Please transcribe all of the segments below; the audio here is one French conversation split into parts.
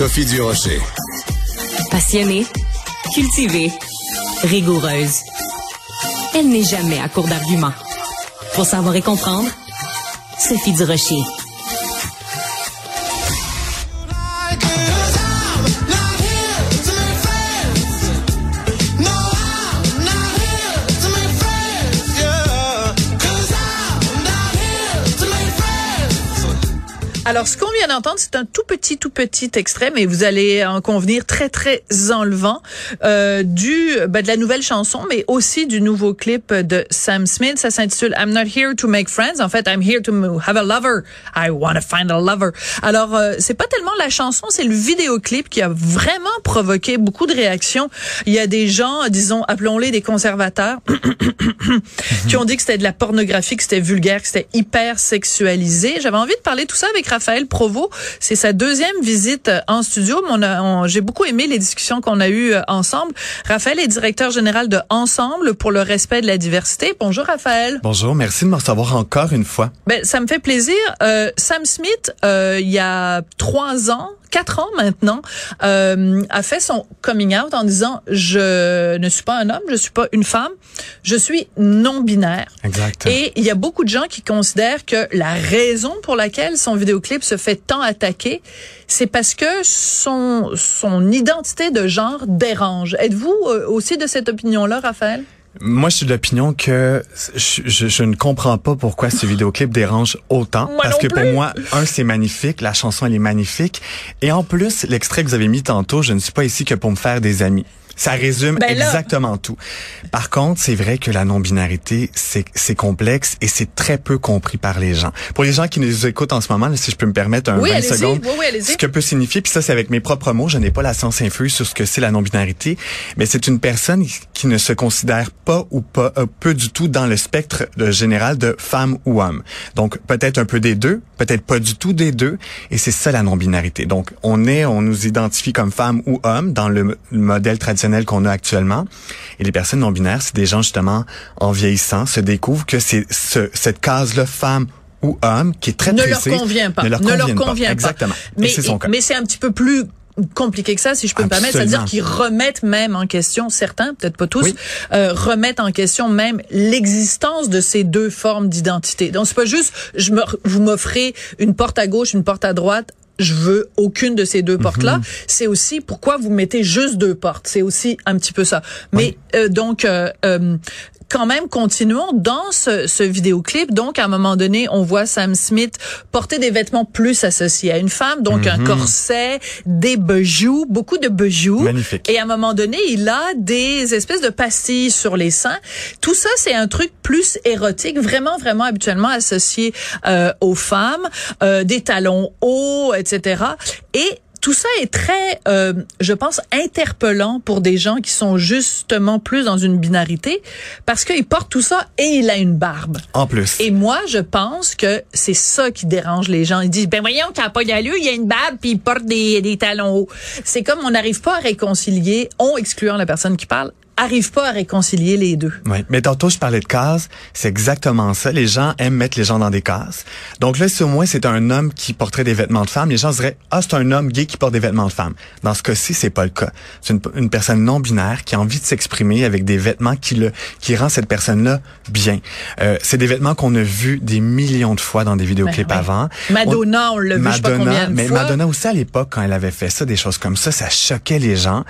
Sophie Durocher. Passionnée, cultivée, rigoureuse. Elle n'est jamais à court d'arguments. Pour savoir et comprendre, Sophie Durocher. Alors, ce qu'on vient d'entendre, c'est un tout petit, tout petit extrait, mais vous allez en convenir très, très enlevant euh, du ben, de la nouvelle chanson, mais aussi du nouveau clip de Sam Smith. Ça s'intitule I'm not here to make friends. En fait, I'm here to have a lover. I want to find a lover. Alors, euh, c'est pas tellement la chanson, c'est le vidéoclip qui a vraiment provoqué beaucoup de réactions. Il y a des gens, disons, appelons-les des conservateurs, qui ont dit que c'était de la pornographie, que c'était vulgaire, que c'était hyper sexualisé. J'avais envie de parler tout ça avec Raphaël Provo. C'est sa deuxième visite en studio. on on- J'ai beaucoup aimé les discussions qu'on a eues euh, ensemble. Raphaël est directeur général de Ensemble pour le respect de la diversité. Bonjour Raphaël. Bonjour, merci de me recevoir encore une fois. Ben, ça me fait plaisir. Euh, Sam Smith, euh, il y a trois ans, quatre ans maintenant, euh, a fait son coming out en disant je ne suis pas un homme, je suis pas une femme, je suis non binaire. Exact. Et il y a beaucoup de gens qui considèrent que la raison pour laquelle son vidéoclip se fait tant attaquer, c'est parce que son son identité de genre dérange. Êtes-vous euh, aussi de cette opinion-là, Raphaël? Moi, je suis de l'opinion que je, je- je ne comprends pas pourquoi ce vidéoclip dérange autant. Moi parce que plus. pour moi, un, c'est magnifique, la chanson, elle est magnifique. Et en plus, l'extrait que vous avez mis tantôt, je ne suis pas ici que pour me faire des amis. Ça résume Ben exactement tout. Par contre, c'est vrai que la non-binarité, c'est c'est complexe et c'est très peu compris par les gens. Pour les gens qui nous écoutent en ce moment, là, si je peux me permettre un Oui, 20 allez-y. secondes, Oui, oui, allez-y. ce que peut signifier, puis ça c'est avec mes propres mots, je n'ai pas la science infuse sur ce que c'est la non-binarité, mais c'est une personne qui ne se considère pas ou pas euh, peu du tout dans le spectre euh, général de femme ou homme. Donc peut-être un peu des deux, peut-être pas du tout des deux, et c'est ça la non-binarité. Donc on est, on nous identifie comme femme ou homme dans le, le modèle traditionnel qu'on a actuellement, et les personnes non-binaires, c'est des gens justement en vieillissant se découvrent que c'est ce, cette case-là femme ou homme qui est très ne leur convient pas. ne leur convient pas. Exactement. Mais, c'est son cas. mais c'est un petit peu plus compliqué que ça, si je peux me permettre. C'est-à-dire qu'ils remettent même en question, certains, peut-être pas tous, Oui. euh, remettent en question même l'existence de ces deux formes d'identité. Donc, c'est pas juste, je me, vous m'offrez une porte à gauche, une porte à droite, je veux aucune de ces deux Mhm. portes-là. C'est aussi pourquoi vous mettez juste deux portes. C'est aussi un petit peu ça. Mais euh, donc, euh, euh, quand même, continuons dans ce, ce vidéoclip. Donc, à un moment donné, on voit Sam Smith porter des vêtements plus associés à une femme, donc un corset, des bijoux, beaucoup de bijoux. Magnifique. Et à un moment donné, il a des espèces de pastilles sur les seins. Tout ça, c'est un truc plus érotique, vraiment, vraiment habituellement associé euh, aux femmes, euh, des talons hauts, etc. Et tout ça est très, euh, je pense, interpellant pour des gens qui sont justement plus dans une binarité, parce qu'il porte tout ça et il a une barbe. En plus. Et moi, je pense que c'est ça qui dérange les gens. Ils disent, ben voyons, t'as pas d'allure, il y a une barbe puis il porte des, des talons hauts. C'est comme on n'arrive pas à réconcilier, on excluant la personne qui parle, arrive pas à réconcilier les deux. Oui, mais tantôt je parlais de cases, c'est exactement ça. Les gens aiment mettre les gens dans des cases. Donc là, si au moins c'est un homme qui porterait des vêtements de femme, les gens diraient ah c'est un homme gay qui porte des vêtements de femme. Dans ce cas-ci, c'est pas le cas. C'est une, une personne non binaire qui a envie de s'exprimer avec des vêtements qui le qui rend cette personne-là bien. Euh, c'est des vêtements qu'on a vus des millions de fois dans des vidéoclips Ben avant. Madonna, on l'a vu, je sais pas combien de mais fois. Madonna aussi à l'époque quand elle avait fait ça, des choses comme ça, ça choquait les gens.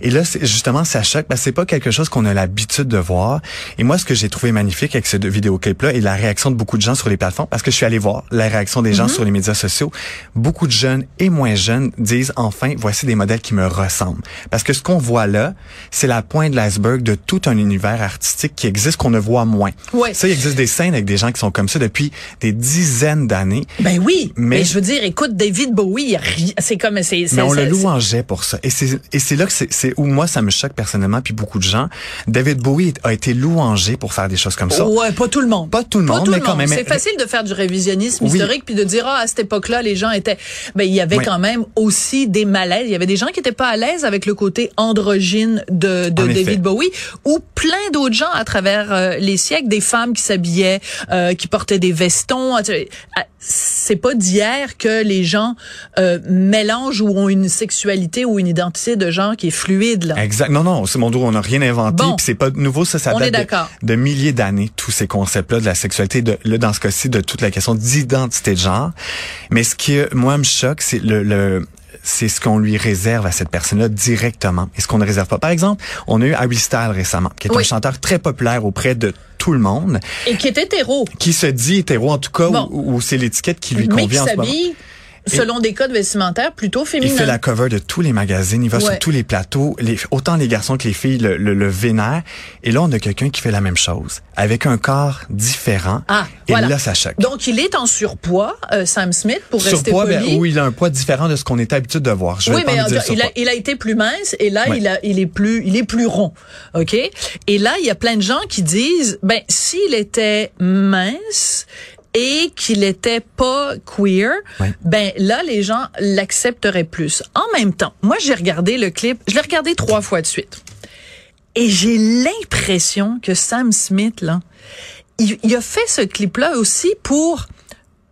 Et là, c'est justement ça choque que c'est pas quelque chose qu'on a l'habitude de voir. Et moi, ce que j'ai trouvé magnifique avec ce vidéoclip-là et la réaction de beaucoup de gens sur les plateformes, parce que je suis allé voir la réaction des Mhm. gens sur les médias sociaux, beaucoup de jeunes et moins jeunes disent enfin, voici des modèles qui me ressemblent. Parce que ce qu'on voit là, c'est la pointe de l'iceberg de tout un univers artistique qui existe qu'on ne voit moins. Ouais. Ça, il existe des scènes avec des gens qui sont comme ça depuis des dizaines d'années. Ben oui, mais, Mais- je veux dire, écoute, David Bowie, c'est comme c'est Mais on le louangeait pour ça. Et c'est et c'est là que c'est où moi ça me choque personnellement puis beaucoup de gens. David Bowie a été louangé pour faire des choses comme ça. Ouais, pas tout le monde. Pas tout le Pas monde, tout mais le quand monde. même. C'est facile de faire du révisionnisme Oui. historique puis de dire ah à cette époque-là les gens étaient ben il y avait Oui. quand même aussi des malaises, il y avait des gens qui étaient pas à l'aise avec le côté androgyne de, de En effet. David Bowie ou plein d'autres gens à travers euh, les siècles, des femmes qui s'habillaient euh, qui portaient des vestons, c'est pas d'hier que les gens euh, mélangent ou ont une sexualité ou une identité de genre qui est fluide là. Exact. Non, non, c'est mon dos, on n'a rien inventé. Bon. C'est pas nouveau, ça, ça date de, de milliers d'années, tous ces concepts-là de la sexualité, de, là, dans ce cas-ci, de toute la question d'identité de genre. Mais ce qui, moi, me choque, c'est le, le c'est ce qu'on lui réserve à cette personne-là directement et ce qu'on ne réserve pas. Par exemple, on a eu Harry Styles récemment, qui est Oui. un chanteur très populaire auprès de tout le monde, Et qui est hétéro. qui se dit hétéro en tout cas, Bon. ou, ou c'est l'étiquette qui lui mais qui convient en ce moment. Selon des codes vestimentaires plutôt Il féminins. fait la cover de tous les magazines, il va Ouais. sur tous les plateaux, les, autant les garçons que les filles le, le, le vénèrent. Et là, on a quelqu'un qui fait la même chose, avec un corps différent. Ah, et voilà. là, ça choque. Donc, il est en surpoids, euh, Sam Smith, pour rester Surpoids, poli. ben, où il a un poids différent de ce qu'on est habitué de voir. Je oui, mais en il, a, surpoids. il a été plus mince et là, Ouais. il, a, il est plus, il est plus rond, ok? Et là, il y a plein de gens qui disent, ben, s'il était mince et qu'il était pas queer, ben là, les gens l'accepteraient plus. En même temps, moi, j'ai regardé le clip, je l'ai regardé trois fois de suite, et j'ai l'impression que Sam Smith, là, il, il a fait ce clip-là aussi pour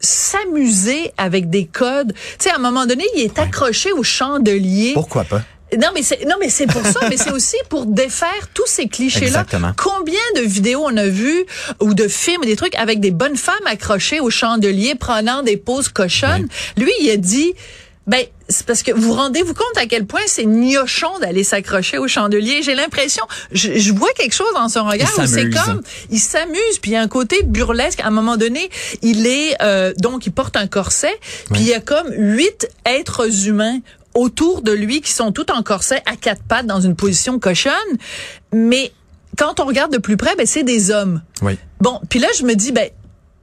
s'amuser avec des codes. Tu sais, à un moment donné, il est accroché au chandelier. Pourquoi pas? Non, mais c'est, non, mais c'est pour ça, mais c'est aussi pour défaire tous ces clichés-là. Exactement. Combien de vidéos on a vu ou de films, des trucs avec des bonnes femmes accrochées au chandelier prenant des poses cochonnes? Lui, il a dit, ben, c'est parce que vous vous rendez-vous compte à quel point c'est gnochon d'aller s'accrocher au chandelier? J'ai l'impression, je, je vois quelque chose dans son regard où c'est comme, il s'amuse, puis il y a un côté burlesque. À un moment donné, il est, euh, donc, il porte un corset, puis il y a comme huit êtres humains autour de lui qui sont tout en corset à quatre pattes dans une position cochonne. Mais quand on regarde de plus près, ben, c'est des hommes. Oui. Bon, puis là, je me dis, ben,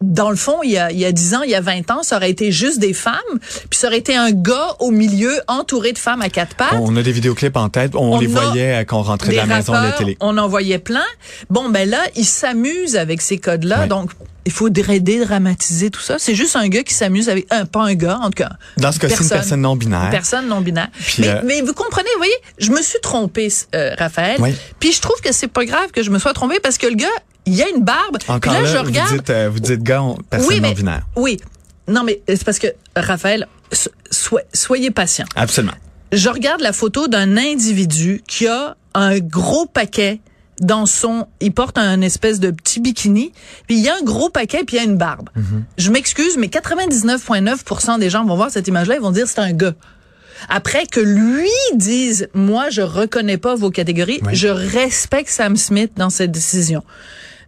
dans le fond, il y, a, il y a 10 ans, il y a 20 ans, ça aurait été juste des femmes, puis ça aurait été un gars au milieu entouré de femmes à quatre pattes. On a des vidéoclips en tête, on, On les voyait quand on rentrait de la maison à la télé. On en voyait plein. Bon, ben là, il s'amuse avec ces codes-là. Donc, il faut dé- dédramatiser tout ça. C'est juste un gars qui s'amuse avec un, pas un gars, en tout cas. Dans ce cas-ci, une personne. non binaire. Une personne non binaire. Mais, euh, mais vous comprenez, vous voyez, je me suis trompée, euh, Raphaël. Oui. Puis je trouve que c'est pas grave que je me sois trompée parce que le gars, il a une barbe. Encore puis là, là, je regarde. vous dites, euh, vous dites gars, on- personne oui, non mais, binaire. oui. Non, mais c'est parce que, Raphaël, so- soy- soyez patient. Absolument. Je regarde la photo d'un individu qui a un gros paquet dans son, il porte un espèce de petit bikini, puis il y a un gros paquet, puis il y a une barbe. Je m'excuse, mais 99,9% des gens vont voir cette image-là, ils vont dire c'est un gars. Après que lui dise, moi, je reconnais pas vos catégories, Oui. je respecte Sam Smith dans cette décision.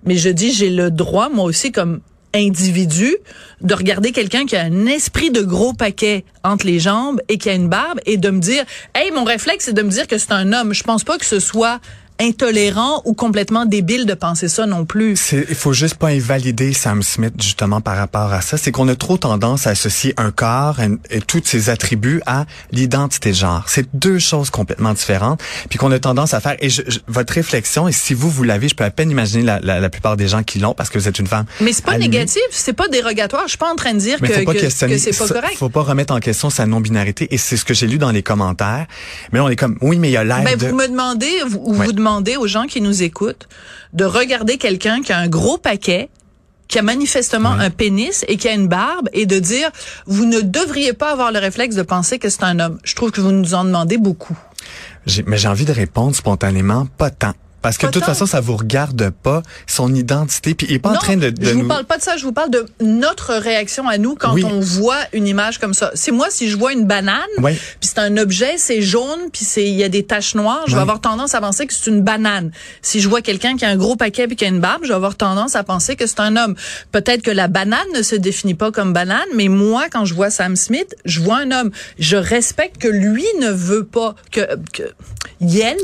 Mais je dis, j'ai le droit, moi aussi, comme individu, de regarder quelqu'un qui a un esprit de gros paquet entre les jambes et qui a une barbe et de me dire, hey, mon réflexe, c'est de me dire que c'est un homme. Je pense pas que ce soit intolérant ou complètement débile de penser ça non plus. Il faut juste pas invalider Sam Smith justement par rapport à ça. C'est qu'on a trop tendance à associer un corps et, et tous ses attributs à l'identité de genre. C'est deux choses complètement différentes. Puis qu'on a tendance à faire. Et je- je- votre réflexion, et si vous vous l'avez, je peux à peine imaginer la, la, la plupart des gens qui l'ont parce que vous êtes une femme. Mais c'est pas allumée. négatif, c'est pas dérogatoire. Je suis pas en train de dire Mais que, faut pas que, questionner. que c'est pas correct. Faut pas remettre en question sa non-binarité. Et c'est ce que j'ai lu dans les commentaires. Mais on est comme, oui, mais il y a l'air Ben, de. vous me demandez, vous, vous demandez demander aux gens qui nous écoutent de regarder quelqu'un qui a un gros paquet qui a manifestement un pénis et qui a une barbe et de dire vous ne devriez pas avoir le réflexe de penser que c'est un homme. Je trouve que vous nous en demandez beaucoup. mais j'ai envie de répondre spontanément, pas tant. Parce que de toute façon, ça vous regarde pas son identité. Puis il est pas en train de, de je nous... vous parle pas de ça. Je vous parle de notre réaction à nous quand on voit une image comme ça. C'est moi si je vois une banane, oui. puis c'est un objet, c'est jaune, puis c'est il y a des taches noires, je vais avoir tendance à penser que c'est une banane. Si je vois quelqu'un qui a un gros paquet puis qui a une barbe, je vais avoir tendance à penser que c'est un homme. Peut-être que la banane ne se définit pas comme banane, mais moi quand je vois Sam Smith, je vois un homme. Je respecte que lui ne veut pas que que Yel.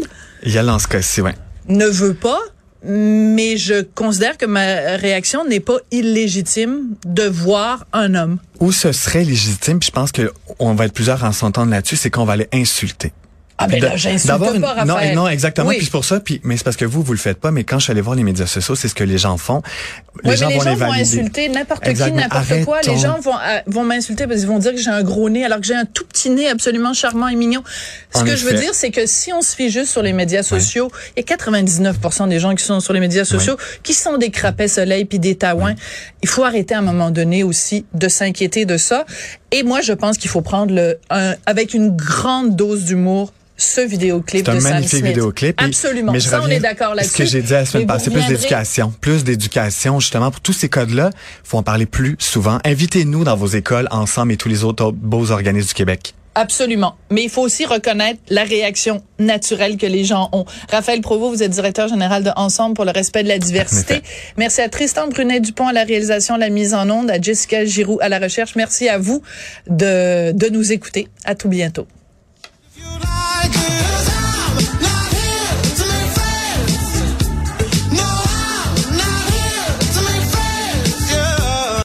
Yel en ce cas-ci, ouais ne veut pas, mais je considère que ma réaction n'est pas illégitime de voir un homme. Où ce serait légitime, puis je pense que on va être plusieurs à s'entendre là-dessus, c'est qu'on va aller insulter. Ah ben là, j'insulte pas, une... Non, non, exactement. Puis c'est pour ça. Puis mais c'est parce que vous, vous le faites pas. Mais quand je suis allé voir les médias sociaux, c'est ce que les gens font. Les gens mais les vont gens vont insulter n'importe qui, n'importe quoi. Les gens vont euh, vont m'insulter parce qu'ils vont dire que j'ai un gros nez alors que j'ai un tout petit nez absolument charmant et mignon. Ce que je veux dire, c'est que si on se fie juste sur les médias sociaux, il y a 99% des gens qui sont sur les médias sociaux qui sont des crapets soleil puis des taouins. Il faut arrêter à un moment donné aussi de s'inquiéter de ça. Et moi, je pense qu'il faut prendre le un, avec une grande dose d'humour ce vidéoclip de Sam Smith. Un magnifique vidéoclip. Absolument. Mais je ça, on est d'accord là-dessus. Ce que j'ai dit la semaine passée, plus d'éducation. Plus d'éducation, justement, pour tous ces codes-là, faut en parler plus souvent. Invitez-nous dans vos écoles, ensemble et tous les autres beaux organismes du Québec. Absolument. Mais il faut aussi reconnaître la réaction naturelle que les gens ont. Raphaël Provost, vous êtes directeur général de Ensemble pour le respect de la diversité. Merci à Tristan Brunet-Dupont à la réalisation, la mise en onde, à Jessica Giroux à la recherche. Merci à vous de, de nous écouter. À tout bientôt.